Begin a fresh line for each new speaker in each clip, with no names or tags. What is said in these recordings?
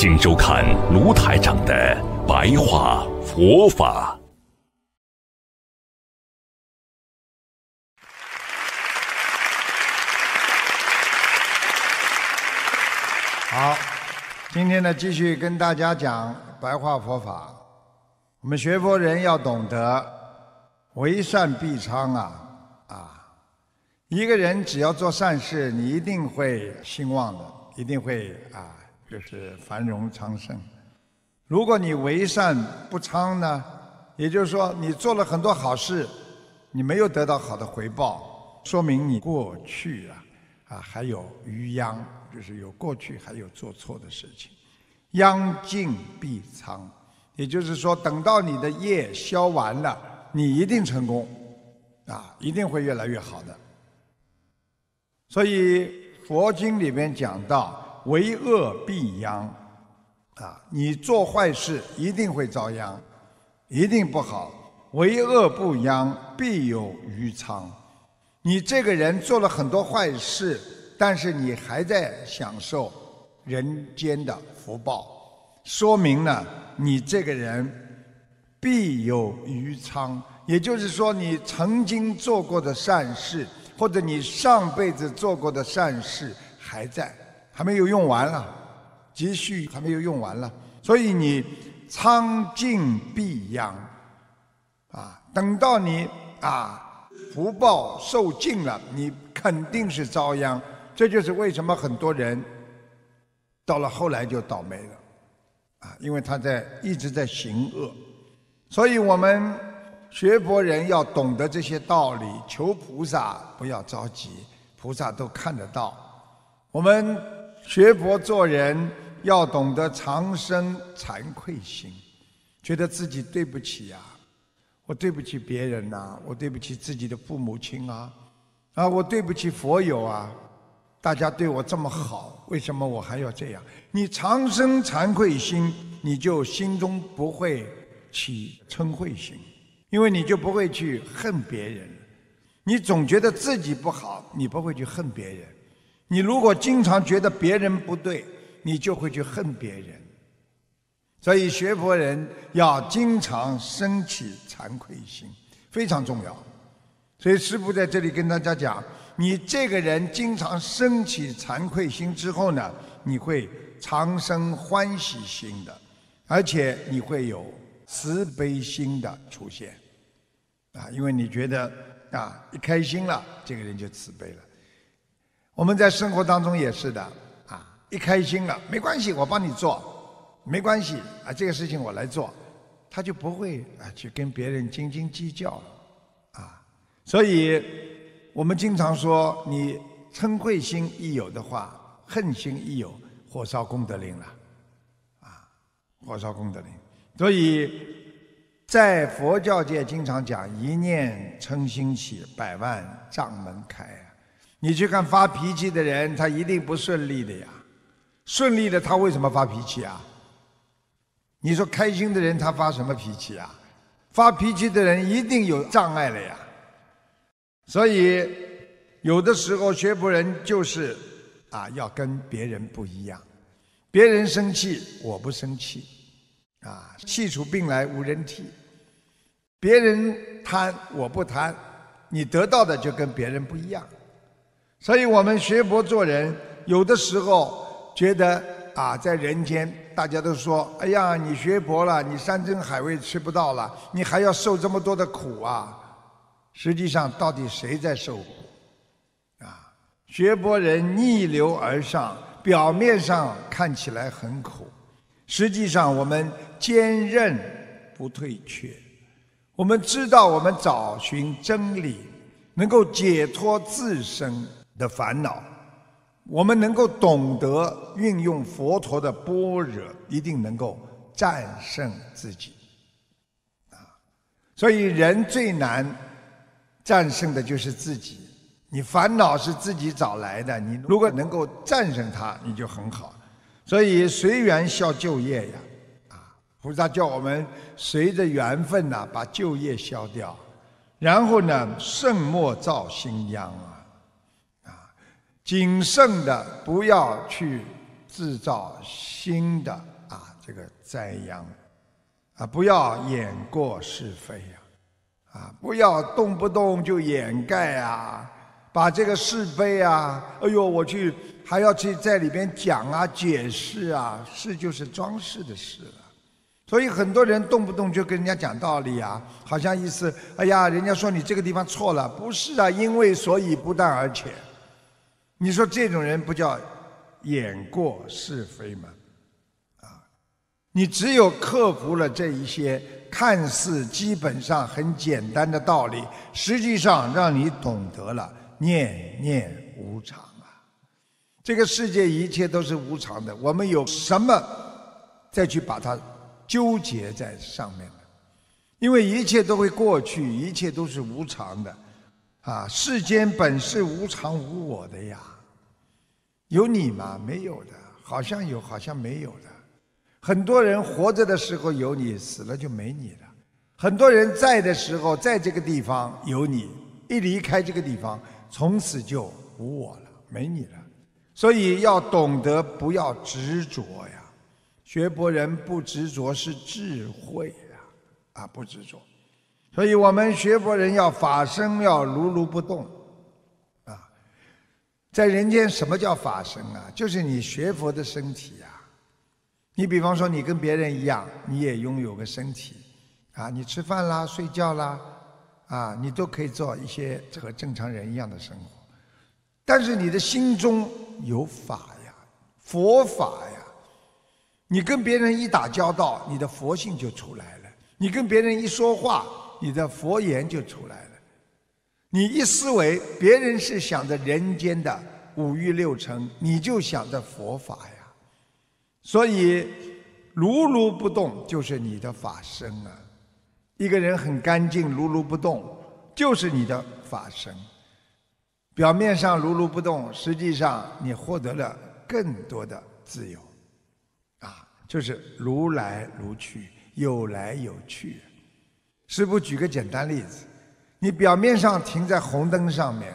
请收看卢台长的白话佛法。
好，今天呢，继续跟大家讲白话佛法。我们学佛人要懂得为善必昌啊啊。一个人只要做善事，你一定会兴旺的，一定会啊，就是繁荣昌盛。如果你为善不昌呢，也就是说你做了很多好事，你没有得到好的回报，说明你过去啊啊还有余殃，就是有过去还有做错的事情。殃尽必昌，也就是说等到你的业消完了，你一定成功，啊，一定会越来越好的。所以佛经里面讲到，为恶必殃，啊，你做坏事一定会遭殃，一定不好。为恶不殃，必有余昌。你这个人做了很多坏事，但是你还在享受人间的福报，说明呢，你这个人必有余昌。也就是说，你曾经做过的善事。或者你上辈子做过的善事还在，还没有用完了，积蓄还没有用完了，所以你苍尽必殃，啊，等到你啊福报受尽了，你肯定是遭殃。这就是为什么很多人到了后来就倒霉了，啊，因为他在一直在行恶，所以我们。学佛人要懂得这些道理，求菩萨不要着急，菩萨都看得到。我们学佛做人要懂得长生惭愧心，觉得自己对不起呀，我对不起别人呐，我对不起自己的父母亲啊，啊，我对不起佛友啊，大家对我这么好，为什么我还要这样？你长生惭愧心，你就心中不会起嗔恚心。因为你就不会去恨别人，你总觉得自己不好，你不会去恨别人。你如果经常觉得别人不对，你就会去恨别人。所以学佛人要经常升起惭愧心，非常重要。所以师父在这里跟大家讲：你这个人经常升起惭愧心之后呢，你会常生欢喜心的，而且你会有。慈悲心的出现，啊，因为你觉得啊，一开心了，这个人就慈悲了。我们在生活当中也是的，啊，一开心了，没关系，我帮你做，没关系，啊，这个事情我来做，他就不会啊去跟别人斤斤计较了，啊，所以我们经常说，你嗔恚心一有的话，恨心一有，火烧功德林了，啊，火烧功德林。所以，在佛教界经常讲一念嗔心起，百万障门开！你去看发脾气的人，他一定不顺利的呀。顺利的他为什么发脾气啊？你说开心的人他发什么脾气啊？发脾气的人一定有障碍了呀。所以，有的时候学佛人就是啊，要跟别人不一样。别人生气，我不生气。啊，气出病来无人替，别人贪我不贪，你得到的就跟别人不一样。所以我们学佛做人，有的时候觉得啊，在人间大家都说，哎呀，你学佛了，你山珍海味吃不到了，你还要受这么多的苦啊。实际上，到底谁在受苦？啊，学佛人逆流而上，表面上看起来很苦。实际上，我们坚韧不退却。我们知道，我们找寻真理，能够解脱自身的烦恼，我们能够懂得运用佛陀的般若，一定能够战胜自己。啊，所以人最难战胜的就是自己。你烦恼是自己找来的，你如果能够战胜它，你就很好。所以随缘消旧业呀，啊，菩萨叫我们随着缘分呐，把旧业消掉，然后呢，慎莫造新殃，啊，谨慎的不要去制造新的啊这个灾殃，啊，不要掩过是非呀，啊，不要动不动就掩盖啊。把这个是非啊，哎呦，我去还要去在里边讲啊、解释啊，是就是装饰的事了。所以很多人动不动就跟人家讲道理啊，好像意思，哎呀，人家说你这个地方错了，不是啊，因为所以不但而且，你说这种人不叫掩过是非吗？啊，你只有克服了这一些看似基本上很简单的道理，实际上让你懂得了。念念无常啊！这个世界一切都是无常的，我们有什么再去把它纠结在上面呢？因为一切都会过去，一切都是无常的啊！世间本是无常无我的呀，有你吗？没有的，好像有，好像没有的。很多人活着的时候有你，死了就没你了；很多人在的时候在这个地方有你，一离开这个地方。从此就无我了，没你了，所以要懂得不要执着呀。学佛人不执着是智慧呀，啊，不执着。所以我们学佛人要法身要如如不动，啊，在人间什么叫法身啊？就是你学佛的身体呀。你比方说你跟别人一样，你也拥有个身体，啊，你吃饭啦，睡觉啦。啊，你都可以做一些和正常人一样的生活，但是你的心中有法呀，佛法呀，你跟别人一打交道，你的佛性就出来了；你跟别人一说话，你的佛言就出来了。你一思维，别人是想着人间的五欲六尘，你就想着佛法呀。所以，如如不动就是你的法身啊。一个人很干净，如如不动，就是你的法身。表面上如如不动，实际上你获得了更多的自由，啊，就是如来如去，有来有去。师父举个简单例子，你表面上停在红灯上面，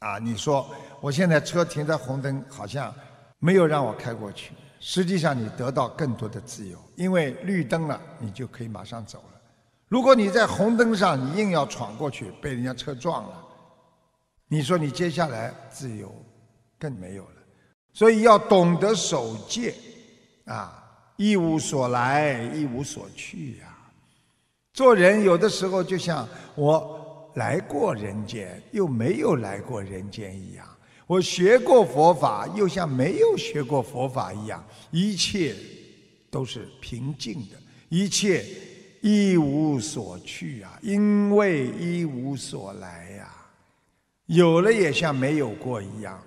啊，你说我现在车停在红灯，好像没有让我开过去，实际上你得到更多的自由，因为绿灯了，你就可以马上走了。如果你在红灯上，你硬要闯过去，被人家车撞了，你说你接下来自由更没有了。所以要懂得守戒，啊，一无所来，一无所去呀。做人有的时候就像我来过人间，又没有来过人间一样；我学过佛法，又像没有学过佛法一样。一切都是平静的，一切。一无所去啊，因为一无所来呀。有了也像没有过一样，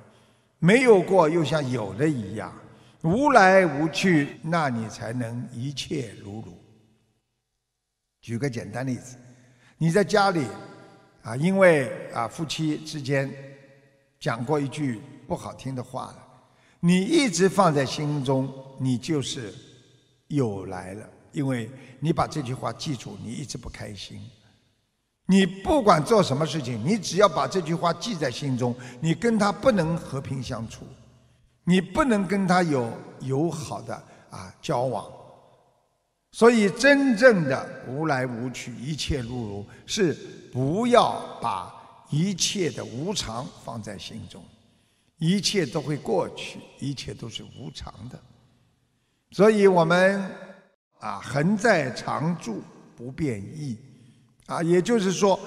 没有过又像有了一样，无来无去，那你才能一切如如。举个简单例子，你在家里啊，因为啊夫妻之间讲过一句不好听的话了，你一直放在心中，你就是有来了。因为你把这句话记住，你一直不开心。你不管做什么事情，你只要把这句话记在心中，你跟他不能和平相处，你不能跟他有友好的啊交往。所以，真正的无来无去，一切如如，是不要把一切的无常放在心中，一切都会过去，一切都是无常的。所以我们。啊，恒在常住，不变易。啊，也就是说，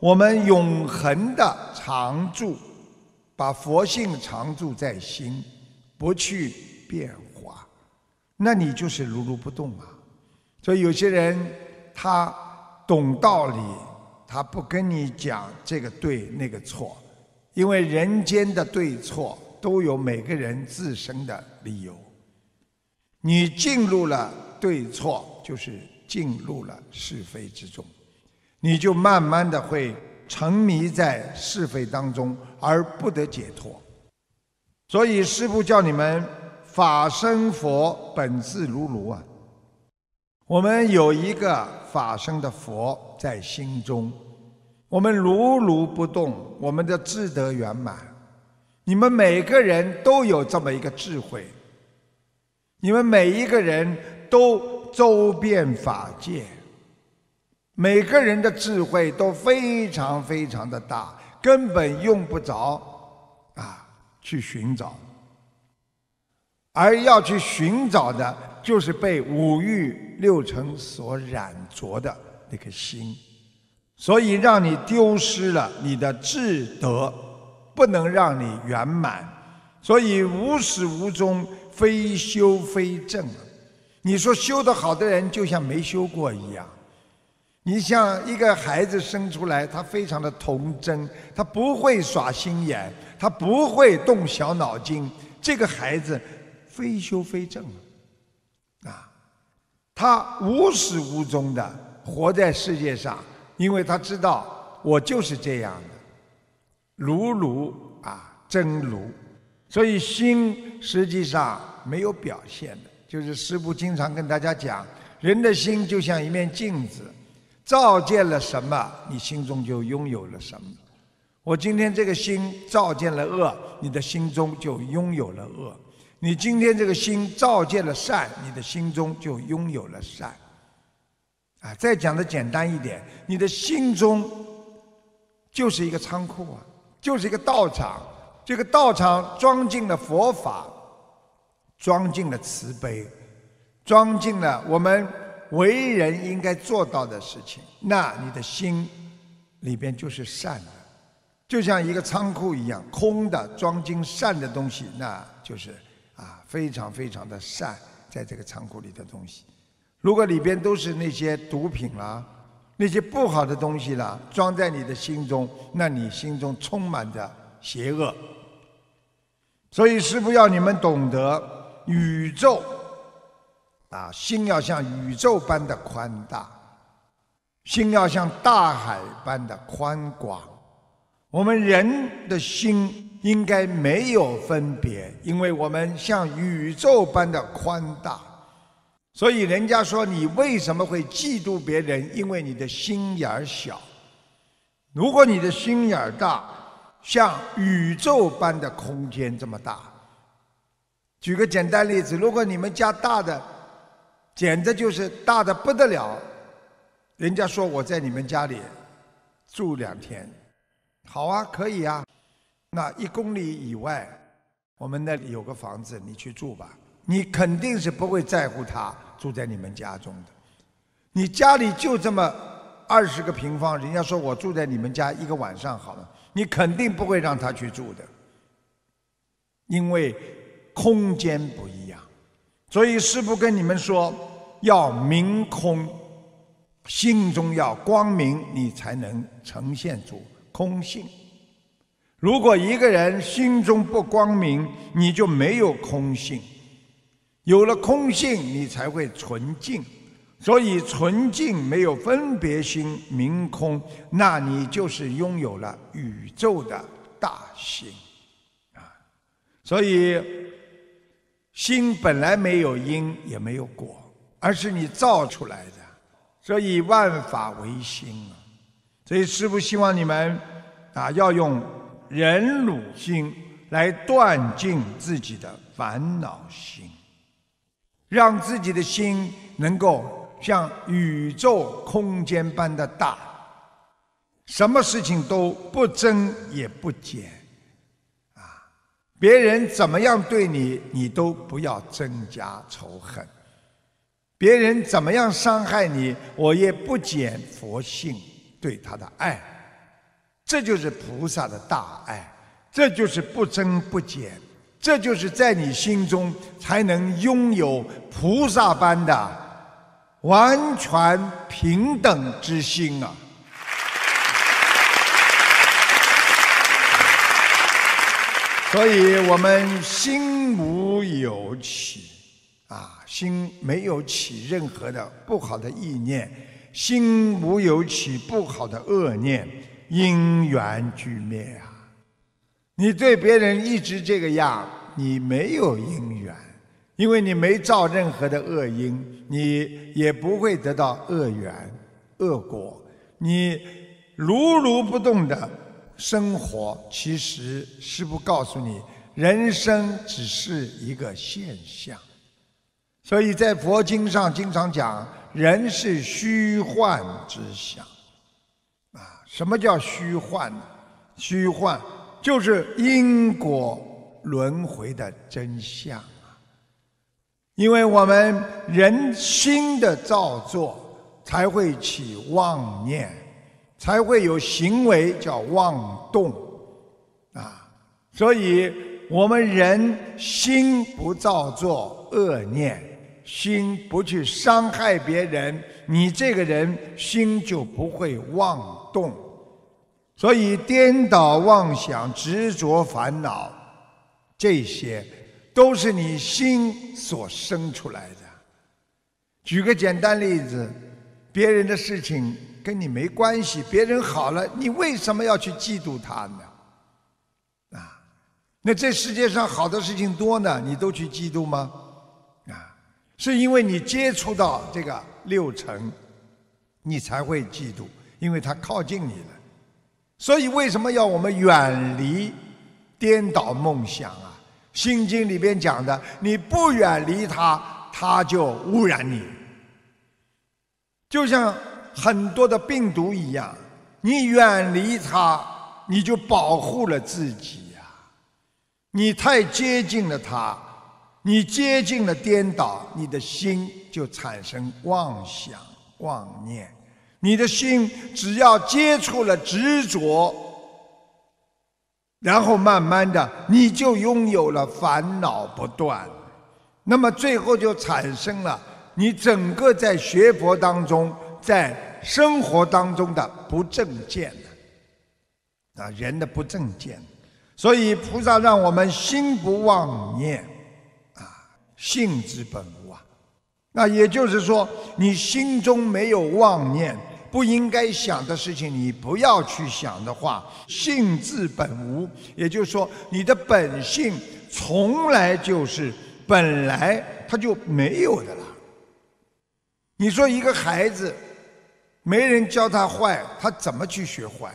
我们永恒的常住，把佛性常住在心，不去变化，那你就是如如不动啊。所以有些人他懂道理，他不跟你讲这个对那个错，因为人间的对错。都有每个人自身的理由。你进入了对错，就是进入了是非之中，你就慢慢的会沉迷在是非当中而不得解脱。所以师父叫你们法身佛本自如如啊，我们有一个法身的佛在心中，我们如如不动，我们的智德圆满。你们每个人都有这么一个智慧，你们每一个人都周遍法界，每个人的智慧都非常非常的大，根本用不着啊去寻找，而要去寻找的，就是被五欲六尘所染着的那颗心，所以让你丢失了你的智德。不能让你圆满，所以无始无终，非修非正。你说修得好的人，就像没修过一样。你像一个孩子生出来，他非常的童真，他不会耍心眼，他不会动小脑筋。这个孩子非修非正啊，他无始无终的活在世界上，因为他知道我就是这样的。如如啊，真如，所以心实际上没有表现的。就是师父经常跟大家讲，人的心就像一面镜子，照见了什么，你心中就拥有了什么。我今天这个心照见了恶，你的心中就拥有了恶；你今天这个心照见了善，你的心中就拥有了善。啊，再讲的简单一点，你的心中就是一个仓库啊。就是一个道场，这个道场装进了佛法，装进了慈悲，装进了我们为人应该做到的事情。那你的心里边就是善的，就像一个仓库一样，空的装进善的东西，那就是啊非常非常的善，在这个仓库里的东西。如果里边都是那些毒品啦。那些不好的东西啦，装在你的心中，那你心中充满着邪恶。所以师父要你们懂得宇宙，啊，心要像宇宙般的宽大，心要像大海般的宽广。我们人的心应该没有分别，因为我们像宇宙般的宽大。所以人家说你为什么会嫉妒别人？因为你的心眼儿小。如果你的心眼儿大，像宇宙般的空间这么大。举个简单例子，如果你们家大的，简直就是大的不得了。人家说我在你们家里住两天，好啊，可以啊。那一公里以外，我们那里有个房子，你去住吧。你肯定是不会在乎他。住在你们家中的，你家里就这么二十个平方，人家说我住在你们家一个晚上好了，你肯定不会让他去住的，因为空间不一样。所以师父跟你们说，要明空，心中要光明，你才能呈现出空性。如果一个人心中不光明，你就没有空性。有了空性，你才会纯净。所以纯净没有分别心，明空，那你就是拥有了宇宙的大心啊。所以心本来没有因，也没有果，而是你造出来的。所以万法唯心啊。所以师父希望你们啊，要用忍辱心来断尽自己的烦恼心。让自己的心能够像宇宙空间般的大，什么事情都不增也不减，啊，别人怎么样对你，你都不要增加仇恨；别人怎么样伤害你，我也不减佛性对他的爱。这就是菩萨的大爱，这就是不增不减。这就是在你心中才能拥有菩萨般的完全平等之心啊！所以我们心无有起，啊，心没有起任何的不好的意念，心无有起不好的恶念，因缘俱灭啊！你对别人一直这个样，你没有因缘，因为你没造任何的恶因，你也不会得到恶缘、恶果。你如如不动的生活，其实师父告诉你，人生只是一个现象。所以在佛经上经常讲，人是虚幻之相。什么叫虚幻呢？虚幻就是因果轮回的真相啊。因为我们人心的造作。才会起妄念，才会有行为叫妄动，啊！所以我们人心不造作恶念，心不去伤害别人，你这个人心就不会妄动。所以颠倒妄想、执着烦恼，这些都是你心所生出来的。举个简单例子。别人的事情跟你没关系，别人好了，你为什么要去嫉妒他呢？啊，那这世界上好的事情多呢，你都去嫉妒吗？啊，是因为你接触到这个六尘，你才会嫉妒，因为他靠近你了。所以为什么要我们远离颠倒梦想啊？《心经》里边讲的，你不远离它，它就污染你。就像很多的病毒一样，你远离它，你就保护了自己呀。你太接近了它，你接近了颠倒，你的心就产生妄想妄念。你的心只要接触了执着，然后慢慢的，你就拥有了烦恼不断。那么最后就产生了。你整个在学佛当中，在生活当中的不正见啊，人的不正见，所以菩萨让我们心不妄念，啊，性之本无啊。那也就是说，你心中没有妄念，不应该想的事情，你不要去想的话，性自本无，也就是说，你的本性从来就是本来它就没有的了。你说一个孩子，没人教他坏，他怎么去学坏？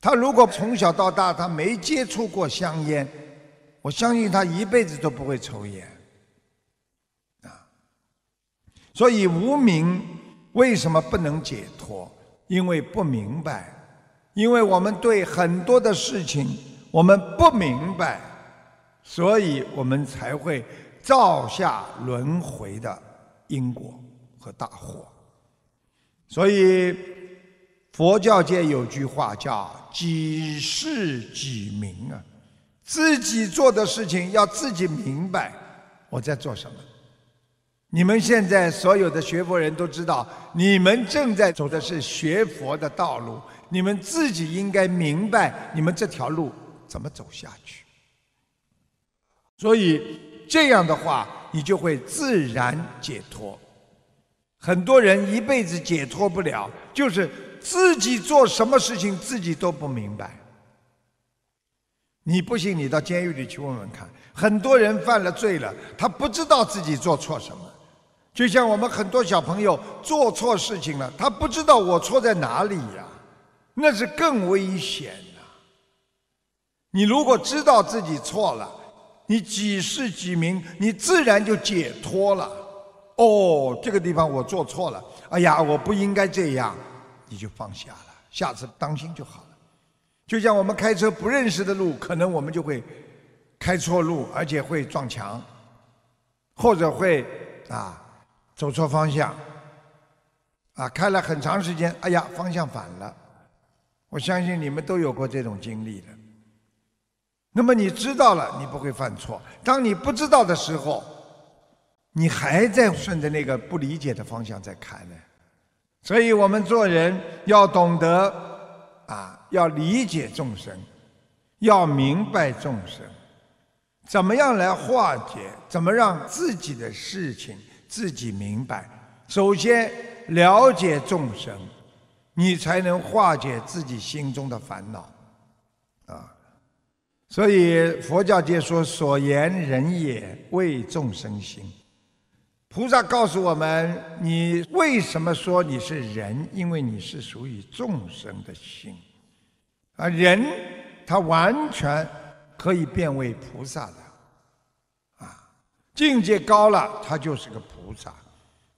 他如果从小到大他没接触过香烟，我相信他一辈子都不会抽烟。啊，所以无明为什么不能解脱？因为不明白，因为我们对很多的事情我们不明白，所以我们才会造下轮回的。因果和大祸，所以佛教界有句话叫“几世几明”啊，自己做的事情要自己明白我在做什么。你们现在所有的学佛人都知道，你们正在走的是学佛的道路，你们自己应该明白你们这条路怎么走下去。所以这样的话。你就会自然解脱。很多人一辈子解脱不了，就是自己做什么事情自己都不明白。你不信，你到监狱里去问问看。很多人犯了罪了，他不知道自己做错什么。就像我们很多小朋友做错事情了，他不知道我错在哪里呀，那是更危险的。你如果知道自己错了，你几世几名，你自然就解脱了。哦，这个地方我做错了，哎呀，我不应该这样，你就放下了，下次当心就好了。就像我们开车不认识的路，可能我们就会开错路，而且会撞墙，或者会啊走错方向，啊开了很长时间，哎呀方向反了。我相信你们都有过这种经历的。那么你知道了，你不会犯错。当你不知道的时候，你还在顺着那个不理解的方向在开呢。所以我们做人要懂得啊，要理解众生，要明白众生，怎么样来化解？怎么让自己的事情自己明白？首先了解众生，你才能化解自己心中的烦恼，啊！所以佛教界说：“所言人也，为众生心。”菩萨告诉我们：“你为什么说你是人？因为你是属于众生的心。啊，人他完全可以变为菩萨的，啊，境界高了，他就是个菩萨。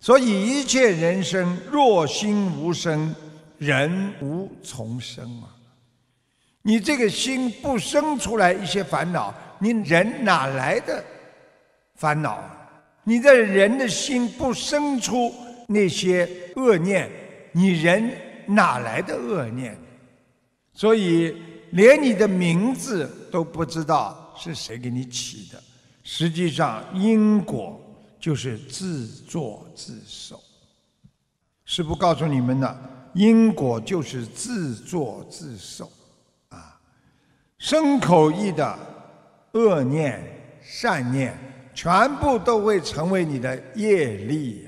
所以一切人生，若心无生，人无从生啊。你这个心不生出来一些烦恼，你人哪来的烦恼？”你的人的心不生出那些恶念，你人哪来的恶念？所以连你的名字都不知道是谁给你起的。实际上，因果就是自作自受。师父告诉你们的，因果就是自作自受。啊，身口意的恶念、善念。全部都会成为你的业力。